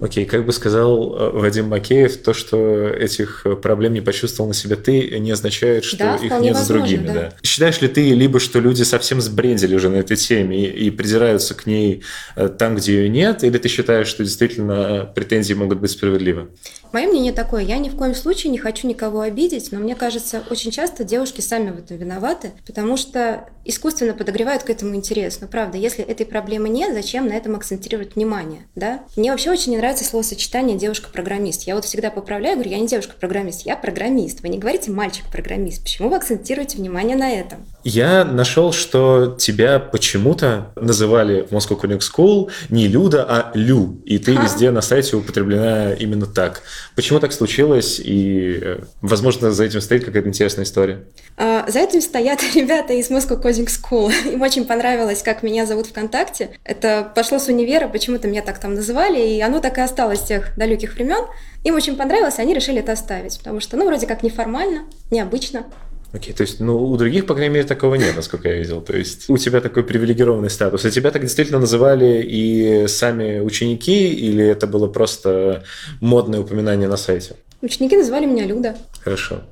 [SPEAKER 1] Окей, как бы сказал э, Вадим Макеев, то, что этих э, проблем не почувствовал на себе ты, не означает, что
[SPEAKER 2] Да,
[SPEAKER 1] их нет с
[SPEAKER 2] возможно,
[SPEAKER 1] другими.
[SPEAKER 2] да.
[SPEAKER 1] Да. Считаешь ли ты, либо что люди совсем сбрендили уже на этой теме и, и придираются к ней э, там, где ее нет, или ты считаешь, что действительно претензии могут быть справедливы?
[SPEAKER 2] Мое мнение такое, я ни в коем случае не хочу никого обидеть, но мне кажется, очень часто девушки сами в этом виноваты, потому что искусственно подогревают к этому интерес. Но правда, если этой проблемы нет, зачем на этом акцентировать акцентрировать внимание, да. Мне вообще очень не нравится словосочетание «девушка-программист». Я вот всегда поправляю, говорю, я не девушка-программист, я программист. Вы не говорите «мальчик-программист». Почему вы акцентируете внимание на этом?
[SPEAKER 1] Я нашел, что тебя почему-то называли в Moscow Coding School не Люда, а Лю, и ты а? везде на сайте употреблена именно так. Почему так случилось, и, э, возможно, за этим стоит какая-то интересная история?
[SPEAKER 2] А, за этим стоят ребята из Moscow Coding School. Им очень понравилось, как меня зовут ВКонтакте. Это пошло с универа, почему-то меня так там называли, и оно так и осталось с тех далеких времен. Им очень понравилось, и они решили это оставить, потому что, ну, вроде как неформально, необычно.
[SPEAKER 1] Окей, то есть, ну, у других, по крайней мере, такого нет, насколько я видел. То есть, у тебя такой привилегированный статус. И тебя так действительно называли и сами ученики, или это было просто модное упоминание на сайте?
[SPEAKER 2] Ученики называли меня Люда.
[SPEAKER 1] Хорошо.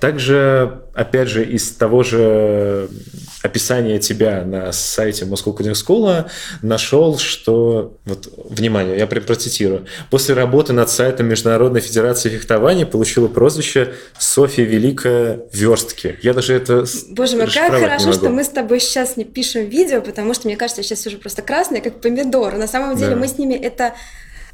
[SPEAKER 1] Также, опять же, из того же описания тебя на сайте Moscow Coding School нашел, что, вот, внимание, я процитирую, после работы над сайтом Международной Федерации фехтования получила прозвище Софья Великая Верстки. Я даже это
[SPEAKER 2] Боже мой, как хорошо, что мы с тобой сейчас не пишем видео, потому что, мне кажется, я сейчас уже просто красная, как помидор. На самом деле да. мы с ними это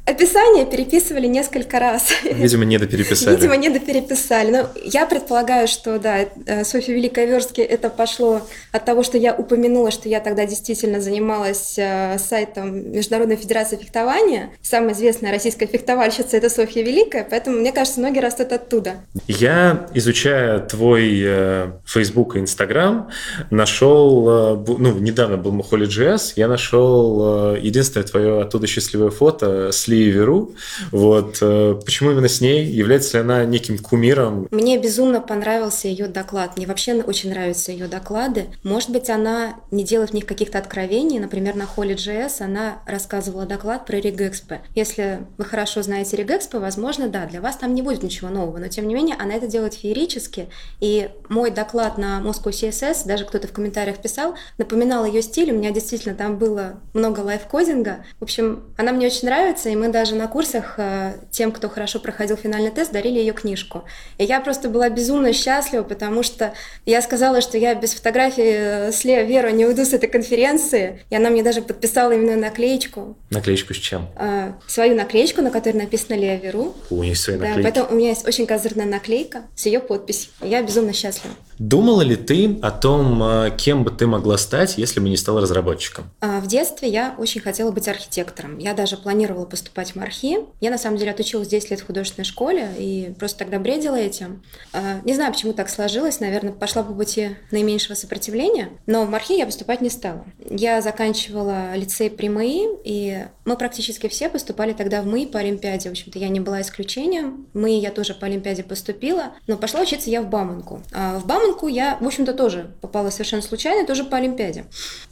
[SPEAKER 2] Описание переписывали несколько раз.
[SPEAKER 1] Видимо, не допереписали.
[SPEAKER 2] Видимо, не допереписали. Но я предполагаю, что, да, э, Софья Великая Верстки это пошло от того, что я упомянула, что я тогда действительно занималась э, сайтом Международной Федерации фехтования. Самая известная российская фехтовальщица – это Софья Великая, поэтому, мне кажется, ноги растут оттуда.
[SPEAKER 1] Я, изучая твой э, Facebook и Instagram, нашел, ну, недавно был Махоли GS, я нашел единственное твое оттуда счастливое фото с Веру. Вот. Э, почему именно с ней? Является ли она неким кумиром?
[SPEAKER 2] Мне безумно понравился ее доклад. Мне вообще очень нравятся ее доклады. Может быть, она не делает в них каких-то откровений. Например, на Холли GS она рассказывала доклад про Регэкспо. Если вы хорошо знаете Регэкспо, возможно, да, для вас там не будет ничего нового. Но, тем не менее, она это делает феерически. И мой доклад на Moscow CSS, даже кто-то в комментариях писал, напоминал ее стиль. У меня действительно там было много лайфкодинга. В общем, она мне очень нравится, и мы даже на курсах э, тем, кто хорошо проходил финальный тест, дарили ее книжку. И я просто была безумно счастлива, потому что я сказала, что я без фотографии э, с Лео Веру не уйду с этой конференции, и она мне даже подписала именно наклеечку.
[SPEAKER 1] Наклеечку с чем?
[SPEAKER 2] Э, свою наклеечку, на которой написано Лео Веру.
[SPEAKER 1] У нее свои
[SPEAKER 2] наклейки. Да, поэтому у меня есть очень козырная наклейка с ее подписью. Я безумно счастлива.
[SPEAKER 1] Думала ли ты о том, кем бы ты могла стать, если бы не стала разработчиком?
[SPEAKER 2] В детстве я очень хотела быть архитектором. Я даже планировала поступать в Мархи. Я, на самом деле, отучилась 10 лет в художественной школе и просто тогда бредила этим. А, не знаю, почему так сложилось. Наверное, пошла по пути наименьшего сопротивления. Но в Мархи я поступать не стала. Я заканчивала лицей при МАИ, и мы практически все поступали тогда в МАИ по Олимпиаде. В общем-то, я не была исключением. МАИ я тоже по Олимпиаде поступила, но пошла учиться я в Бауманку. А в Бауманку я, в общем-то, тоже попала совершенно случайно, тоже по Олимпиаде.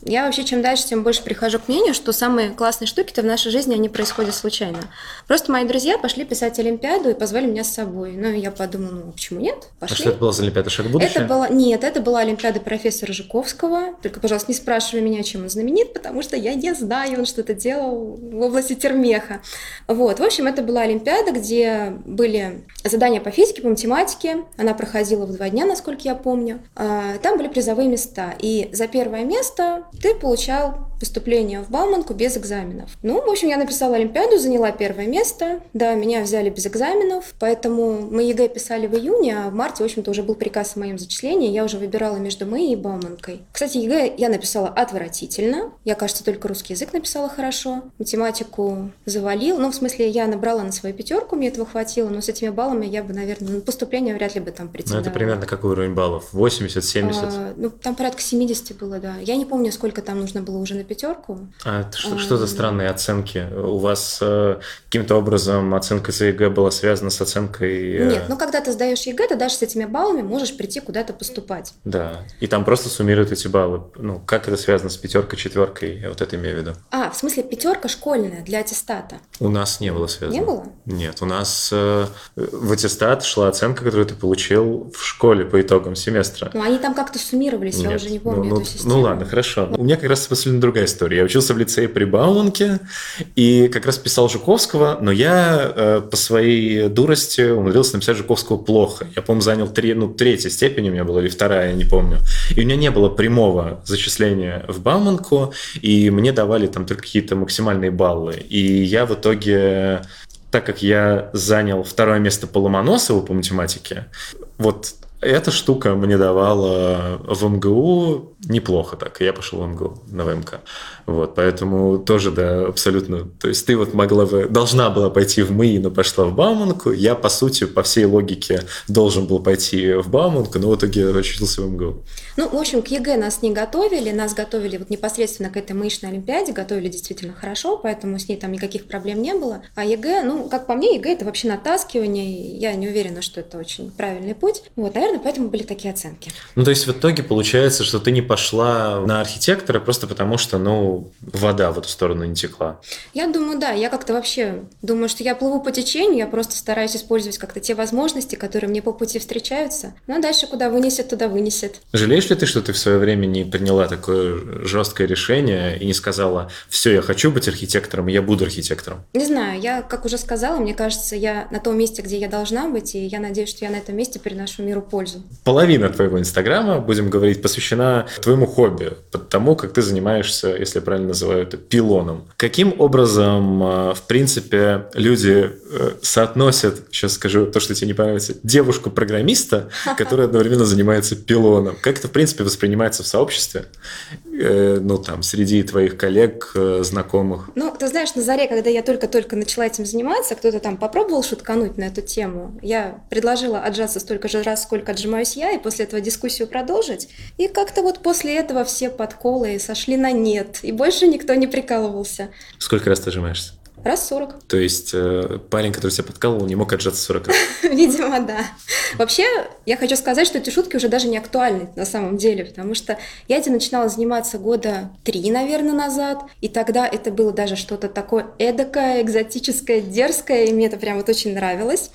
[SPEAKER 2] Я вообще, чем дальше, тем больше прихожу к мнению, что самые классные штуки-то в нашей жизни, они происходят случайно. Просто мои друзья пошли писать Олимпиаду и позвали меня с собой. Ну, я подумала, ну, почему нет?
[SPEAKER 1] Пошли. А что это была за Олимпиада «Шаг будущее»?
[SPEAKER 2] Это была... Нет, это была Олимпиада профессора Жуковского. Только, пожалуйста, не спрашивай меня, чем он знаменит, потому что я не знаю, он что-то делал в области термеха. Вот, в общем, это была Олимпиада, где были задания по физике, по математике. Она проходила в два дня, насколько я помню. А, там были призовые места. И за первое место ты получал поступление в Бауманку без экзаменов. Ну, в общем, я написала Олимпиаду, заняла первое место. Да, меня взяли без экзаменов, поэтому мы ЕГЭ писали в июне, а в марте, в общем-то, уже был приказ о моем зачислении. Я уже выбирала между МЭИ и Бауманкой. Кстати, ЕГЭ я написала отвратительно. Я, кажется, только русский язык написала хорошо. Математику завалила. Ну, в смысле, я набрала на свою пятерку, мне этого хватило, но с этими баллами я бы, наверное, на поступление вряд ли бы там претендовала.
[SPEAKER 1] Ну, это примерно какой уровень баллов? 80, 70? А,
[SPEAKER 2] ну, там порядка 70 было, да. Я не помню, сколько там нужно было уже на пятерку.
[SPEAKER 1] А что, что за странные оценки? У вас э, каким-то образом оценка за ЕГЭ была связана с оценкой...
[SPEAKER 2] Э... Нет, ну когда ты сдаешь ЕГЭ, ты даже с этими баллами можешь прийти куда-то поступать.
[SPEAKER 1] Да, и там просто суммируют эти баллы. Ну, как это связано с пятеркой, четверкой? Я вот это имею в виду.
[SPEAKER 2] А, в смысле пятерка школьная для аттестата?
[SPEAKER 1] У нас не было связано.
[SPEAKER 2] Не было?
[SPEAKER 1] Нет, у нас э, в аттестат шла оценка, которую ты получил в школе по итогам семестра.
[SPEAKER 2] Ну, они там как-то суммировались, Нет. я уже не помню
[SPEAKER 1] ну,
[SPEAKER 2] эту
[SPEAKER 1] ну,
[SPEAKER 2] систему.
[SPEAKER 1] Ну, ладно, хорошо. У меня как раз абсолютно другая история. Я учился в лицее при Бауманке и как раз писал Жуковского, но я э, по своей дурости умудрился написать Жуковского плохо. Я, по-моему, занял три, ну, третья степень у меня была, или вторая, я не помню. И у меня не было прямого зачисления в Бауманку, и мне давали там только какие-то максимальные баллы. И я в итоге так как я занял второе место по Ломоносову по математике, вот эта штука мне давала в МГУ неплохо так. Я пошел в МГУ на ВМК. Вот, поэтому тоже, да, абсолютно. То есть ты вот могла бы, должна была пойти в МИИ, но пошла в Бауманку. Я, по сути, по всей логике должен был пойти в Бауманку, но в итоге очутился в МГУ.
[SPEAKER 2] Ну, в общем, к ЕГЭ нас не готовили, нас готовили вот непосредственно к этой МИИшной Олимпиаде, готовили действительно хорошо, поэтому с ней там никаких проблем не было. А ЕГЭ, ну, как по мне, ЕГЭ это вообще натаскивание, я не уверена, что это очень правильный путь. Вот, наверное, поэтому были такие оценки.
[SPEAKER 1] Ну, то есть в итоге получается, что ты не пошла на архитектора просто потому, что, ну, вода в эту сторону не текла?
[SPEAKER 2] Я думаю, да. Я как-то вообще думаю, что я плыву по течению, я просто стараюсь использовать как-то те возможности, которые мне по пути встречаются. Ну, а дальше куда вынесет, туда вынесет.
[SPEAKER 1] Жалеешь ли ты, что ты в свое время не приняла такое жесткое решение и не сказала, все, я хочу быть архитектором, я буду архитектором?
[SPEAKER 2] Не знаю, я, как уже сказала, мне кажется, я на том месте, где я должна быть, и я надеюсь, что я на этом месте приношу миру пользу.
[SPEAKER 1] Половина твоего инстаграма, будем говорить, посвящена твоему хобби, тому, как ты занимаешься, если правильно называю это, пилоном. Каким образом, э, в принципе, люди э, соотносят, сейчас скажу то, что тебе не понравится, девушку-программиста, которая одновременно занимается пилоном? Как это, в принципе, воспринимается в сообществе? Э, ну, там, среди твоих коллег, знакомых?
[SPEAKER 2] Ну, ты знаешь, на заре, когда я только-только начала этим заниматься, кто-то там попробовал шуткануть на эту тему. Я предложила отжаться столько же раз, сколько отжимаюсь я, и после этого дискуссию продолжить. И как-то вот после этого все подколы сошли на нет, и больше никто не прикалывался.
[SPEAKER 1] Сколько раз ты отжимаешься?
[SPEAKER 2] Раз 40.
[SPEAKER 1] То есть э, парень, который тебя подкалывал, не мог отжаться 40 раз?
[SPEAKER 2] Видимо, да. Вообще, я хочу сказать, что эти шутки уже даже не актуальны на самом деле, потому что я этим начинала заниматься года три, наверное, назад, и тогда это было даже что-то такое эдакое, экзотическое, дерзкое, и мне это прям вот очень нравилось.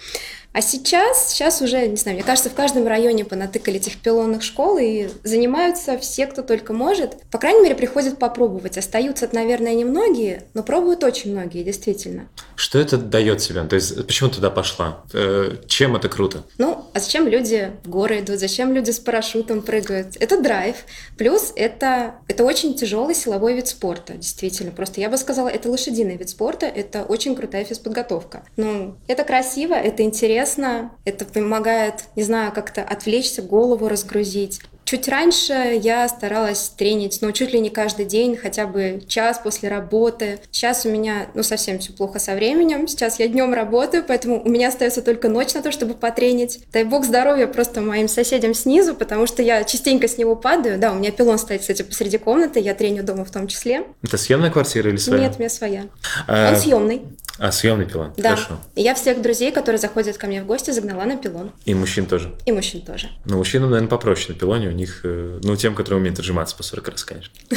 [SPEAKER 2] А сейчас, сейчас уже, не знаю, мне кажется, в каждом районе понатыкали этих пилонных школ и занимаются все, кто только может. По крайней мере, приходят попробовать. Остаются, наверное, немногие, но пробуют очень многие, действительно.
[SPEAKER 1] Что это дает тебе? То есть, почему туда пошла? Э, чем это круто?
[SPEAKER 2] Ну, а зачем люди в горы идут? Зачем люди с парашютом прыгают? Это драйв. Плюс это, это очень тяжелый силовой вид спорта, действительно. Просто я бы сказала, это лошадиный вид спорта, это очень крутая физподготовка. Ну, это красиво, это интересно, интересно, это помогает, не знаю, как-то отвлечься, голову разгрузить. Чуть раньше я старалась тренить, ну, чуть ли не каждый день, хотя бы час после работы. Сейчас у меня, ну, совсем все плохо со временем. Сейчас я днем работаю, поэтому у меня остается только ночь на то, чтобы потренить. Дай бог здоровья просто моим соседям снизу, потому что я частенько с него падаю. Да, у меня пилон стоит, кстати, посреди комнаты, я треню дома в том числе.
[SPEAKER 1] Это съемная квартира или своя?
[SPEAKER 2] Нет, у меня своя. А... Он съемный.
[SPEAKER 1] А, съемный пилон.
[SPEAKER 2] Да.
[SPEAKER 1] Хорошо.
[SPEAKER 2] И я всех друзей, которые заходят ко мне в гости, загнала на пилон.
[SPEAKER 1] И мужчин тоже?
[SPEAKER 2] И мужчин тоже.
[SPEAKER 1] Ну, мужчинам, наверное, попроще на пилоне. У них, э, ну, тем, которые умеют отжиматься по 40 раз, конечно.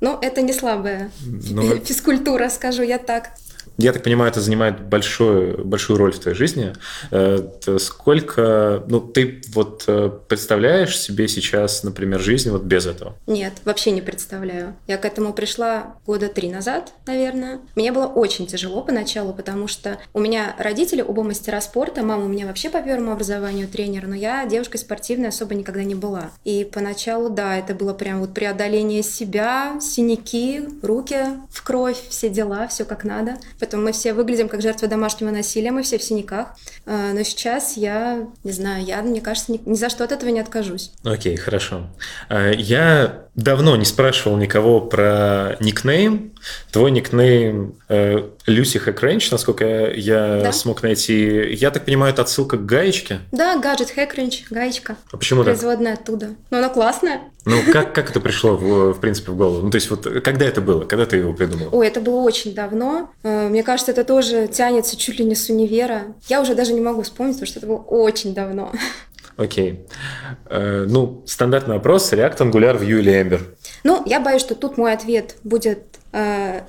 [SPEAKER 2] Ну, это не слабая ну, физкультура, скажу я так
[SPEAKER 1] я так понимаю, это занимает большую, большую роль в твоей жизни. Э, сколько, ну, ты вот э, представляешь себе сейчас, например, жизнь вот без этого?
[SPEAKER 2] Нет, вообще не представляю. Я к этому пришла года три назад, наверное. Мне было очень тяжело поначалу, потому что у меня родители оба мастера спорта, мама у меня вообще по первому образованию тренер, но я девушкой спортивной особо никогда не была. И поначалу, да, это было прям вот преодоление себя, синяки, руки в кровь, все дела, все как надо. Поэтому мы все выглядим как жертвы домашнего насилия, мы все в синяках. А, но сейчас я, не знаю, я, мне кажется, ни, ни за что от этого не откажусь.
[SPEAKER 1] Окей, okay, хорошо. А, я давно не спрашивал никого про никнейм. Твой никнейм э, Люси Хэкренч, насколько я да. смог найти. Я так понимаю, это отсылка к гаечке?
[SPEAKER 2] Да, гаджет Хэкренч, гаечка.
[SPEAKER 1] А почему
[SPEAKER 2] Производная так? оттуда. Но она классная.
[SPEAKER 1] Ну, как, как это пришло, в, в принципе, в голову? Ну, то есть, вот когда это было? Когда ты его придумал?
[SPEAKER 2] Ой, это было очень давно. Э, мне кажется, это тоже тянется чуть ли не с универа. Я уже даже не могу вспомнить, потому что это было очень давно.
[SPEAKER 1] Окей. Э, ну, стандартный вопрос. React Angular Vue или Ember?
[SPEAKER 2] Ну, я боюсь, что тут мой ответ будет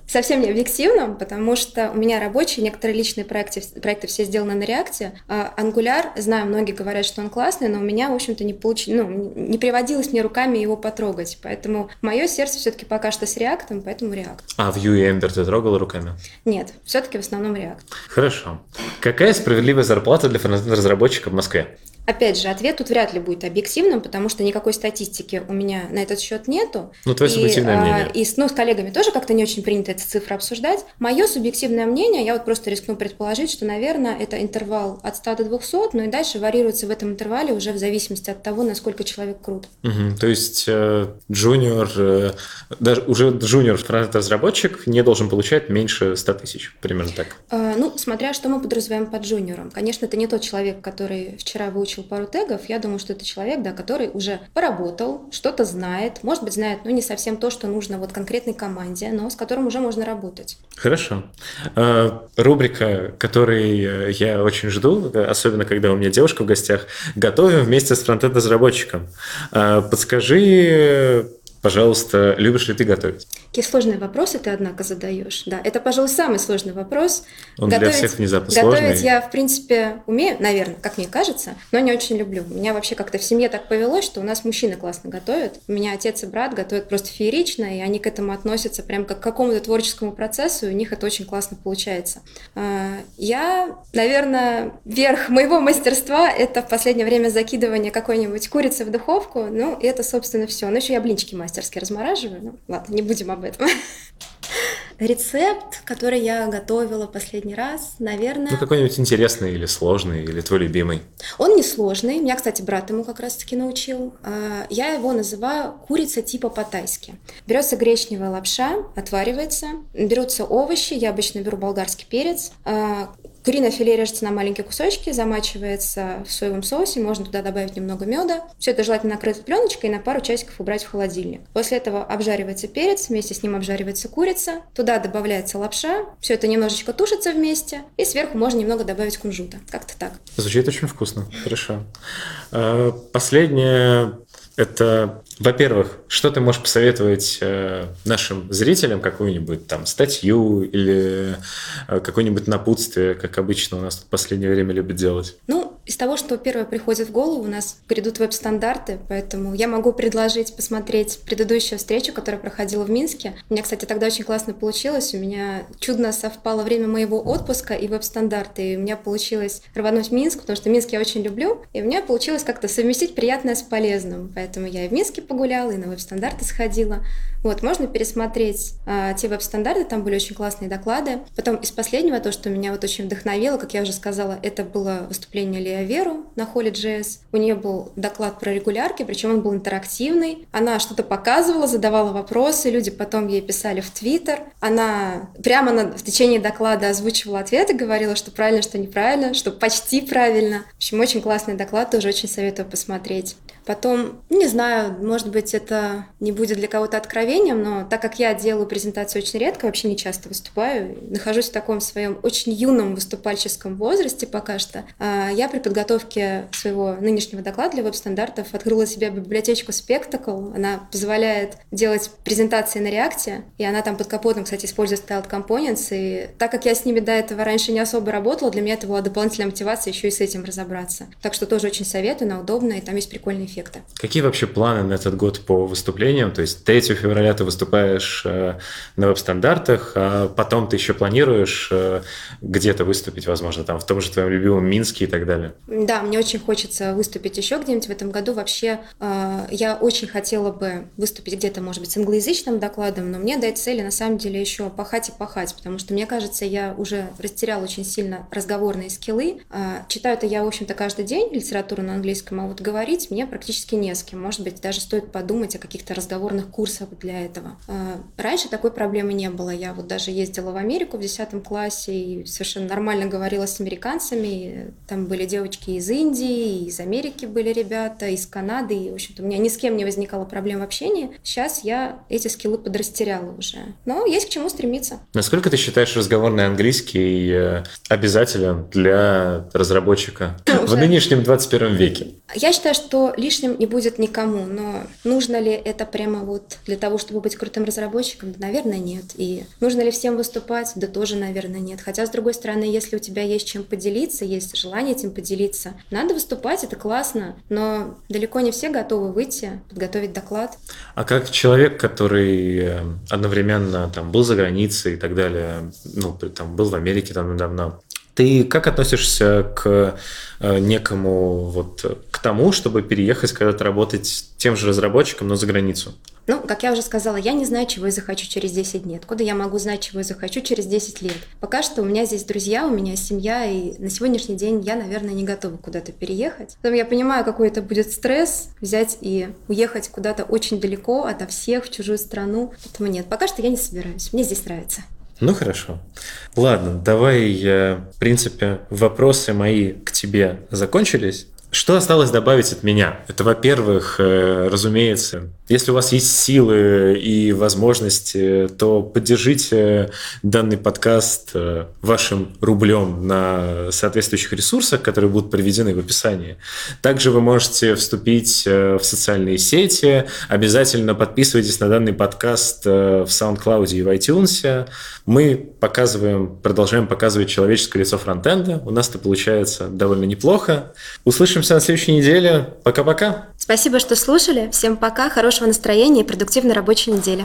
[SPEAKER 2] совсем не объективным, потому что у меня рабочие, некоторые личные проекты, проекты все сделаны на. А Angular, знаю, многие говорят, что он классный, но у меня, в общем-то, не получ... ну, не приводилось мне руками его потрогать. Поэтому мое сердце все-таки пока что с React, поэтому React.
[SPEAKER 1] А Vue и Ember ты трогала руками?
[SPEAKER 2] Нет, все-таки в основном React.
[SPEAKER 1] Хорошо. Какая справедливая зарплата для разработчика в Москве?
[SPEAKER 2] Опять же, ответ тут вряд ли будет объективным, потому что никакой статистики у меня на этот счет нету.
[SPEAKER 1] Ну, твое субъективное
[SPEAKER 2] и,
[SPEAKER 1] мнение.
[SPEAKER 2] И с, ну, с коллегами тоже как-то не очень принято эти цифры обсуждать. Мое субъективное мнение, я вот просто рискну предположить, что, наверное, это интервал от 100 до 200, но и дальше варьируется в этом интервале уже в зависимости от того, насколько человек крут.
[SPEAKER 1] Угу, то есть э, джуниор, э, даже уже джуниор разработчик не должен получать меньше 100 тысяч, примерно так?
[SPEAKER 2] Э, ну, смотря что мы подразумеваем под джуниором. Конечно, это не тот человек, который вчера выучил выучил пару тегов, я думаю, что это человек, да, который уже поработал, что-то знает, может быть, знает, ну, не совсем то, что нужно вот конкретной команде, но с которым уже можно работать.
[SPEAKER 1] Хорошо. А, рубрика, которой я очень жду, особенно когда у меня девушка в гостях, готовим вместе с фронтенд-разработчиком. А, подскажи, Пожалуйста, любишь ли ты готовить?
[SPEAKER 2] Какие сложные вопросы ты, однако, задаешь. Да, это, пожалуй, самый сложный вопрос.
[SPEAKER 1] Он готовить, для всех внезапно
[SPEAKER 2] готовить
[SPEAKER 1] сложный.
[SPEAKER 2] я, в принципе, умею, наверное, как мне кажется, но не очень люблю. У меня вообще как-то в семье так повелось, что у нас мужчины классно готовят. У меня отец и брат готовят просто феерично, и они к этому относятся прям как к какому-то творческому процессу, и у них это очень классно получается. А, я, наверное, верх моего мастерства – это в последнее время закидывание какой-нибудь курицы в духовку, ну, и это, собственно, все. Но еще я блинчики мастер мастерски размораживаю. Ну, ладно, не будем об этом. Рецепт, который я готовила последний раз, наверное...
[SPEAKER 1] Ну, какой-нибудь интересный или сложный, или твой любимый?
[SPEAKER 2] Он не сложный. Меня, кстати, брат ему как раз-таки научил. А, я его называю курица типа по-тайски. Берется гречневая лапша, отваривается, берутся овощи, я обычно беру болгарский перец, а, Куриное филе режется на маленькие кусочки, замачивается в соевом соусе, можно туда добавить немного меда. Все это желательно накрыть пленочкой и на пару часиков убрать в холодильник. После этого обжаривается перец, вместе с ним обжаривается курица, туда добавляется лапша, все это немножечко тушится вместе, и сверху можно немного добавить кунжута. Как-то так.
[SPEAKER 1] Звучит очень вкусно. Хорошо. А, последнее это, во-первых, что ты можешь посоветовать э, нашим зрителям, какую-нибудь там статью или э, какое-нибудь напутствие, как обычно у нас в последнее время любят делать?
[SPEAKER 2] Ну, из того, что первое приходит в голову, у нас грядут веб-стандарты, поэтому я могу предложить посмотреть предыдущую встречу, которая проходила в Минске. У меня, кстати, тогда очень классно получилось. У меня чудно совпало время моего отпуска и веб-стандарты. И у меня получилось рвануть в Минск, потому что Минск я очень люблю. И у меня получилось как-то совместить приятное с полезным. Поэтому я и в Минске погуляла, и на веб-стандарты сходила. Вот, можно пересмотреть а, те веб-стандарты, там были очень классные доклады. Потом из последнего, то, что меня вот очень вдохновило, как я уже сказала, это было выступление Лея Веру на холле JS. У нее был доклад про регулярки, причем он был интерактивный. Она что-то показывала, задавала вопросы, люди потом ей писали в Твиттер. Она прямо на, в течение доклада озвучивала ответы, говорила, что правильно, что неправильно, что почти правильно. В общем, очень классный доклад, тоже очень советую посмотреть. Потом, не знаю, может быть, это не будет для кого-то откровением, но так как я делаю презентации очень редко, вообще не часто выступаю, нахожусь в таком своем очень юном выступальческом возрасте пока что, а, я при подготовке своего нынешнего доклада для веб-стандартов открыла себе библиотечку Spectacle. Она позволяет делать презентации на реакте, и она там под капотом, кстати, использует Styled Components, и так как я с ними до этого раньше не особо работала, для меня это была дополнительная мотивация еще и с этим разобраться. Так что тоже очень советую, она удобная, и там есть прикольные эффекта.
[SPEAKER 1] Какие вообще планы на этот год по выступлениям? То есть 3 февраля ты выступаешь э, на веб-стандартах, а потом ты еще планируешь э, где-то выступить, возможно, там в том же твоем любимом Минске и так далее?
[SPEAKER 2] Да, мне очень хочется выступить еще где-нибудь в этом году. Вообще, э, я очень хотела бы выступить где-то, может быть, с англоязычным докладом, но мне до этой цели на самом деле еще пахать и пахать, потому что, мне кажется, я уже растеряла очень сильно разговорные скиллы. Читаю это я, в общем-то, каждый день литературу на английском, а вот говорить мне практически практически не с кем. Может быть, даже стоит подумать о каких-то разговорных курсах для этого. А, раньше такой проблемы не было. Я вот даже ездила в Америку в 10 классе и совершенно нормально говорила с американцами. Там были девочки из Индии, из Америки были ребята, из Канады. И, в общем-то, у меня ни с кем не возникало проблем в общении. Сейчас я эти скиллы подрастеряла уже. Но есть к чему стремиться.
[SPEAKER 1] Насколько ты считаешь разговорный английский э, обязателен для разработчика в нынешнем 21 веке?
[SPEAKER 2] Я считаю, что лишь лишним не будет никому, но нужно ли это прямо вот для того, чтобы быть крутым разработчиком? Наверное, нет. И нужно ли всем выступать? Да тоже, наверное, нет. Хотя, с другой стороны, если у тебя есть чем поделиться, есть желание этим поделиться, надо выступать, это классно, но далеко не все готовы выйти, подготовить доклад.
[SPEAKER 1] А как человек, который э, одновременно там был за границей и так далее, ну, там был в Америке там недавно, ты как относишься к э, некому вот к тому, чтобы переехать когда-то работать тем же разработчиком, но за границу?
[SPEAKER 2] Ну, как я уже сказала, я не знаю, чего я захочу через 10 лет. Откуда я могу знать, чего я захочу через 10 лет? Пока что у меня здесь друзья, у меня семья, и на сегодняшний день я, наверное, не готова куда-то переехать. Потом я понимаю, какой это будет стресс взять и уехать куда-то очень далеко ото всех в чужую страну. Поэтому нет, пока что я не собираюсь. Мне здесь нравится.
[SPEAKER 1] Ну хорошо. Ладно, давай, в принципе, вопросы мои к тебе закончились. Что осталось добавить от меня? Это, во-первых, э, разумеется, если у вас есть силы и возможности, то поддержите данный подкаст э, вашим рублем на соответствующих ресурсах, которые будут приведены в описании. Также вы можете вступить э, в социальные сети. Обязательно подписывайтесь на данный подкаст э, в SoundCloud и в iTunes. Мы показываем, продолжаем показывать человеческое лицо фронтенда. У нас это получается довольно неплохо. Услышимся на следующей неделе. Пока-пока.
[SPEAKER 2] Спасибо, что слушали. Всем пока. Хорошего настроения и продуктивной рабочей недели.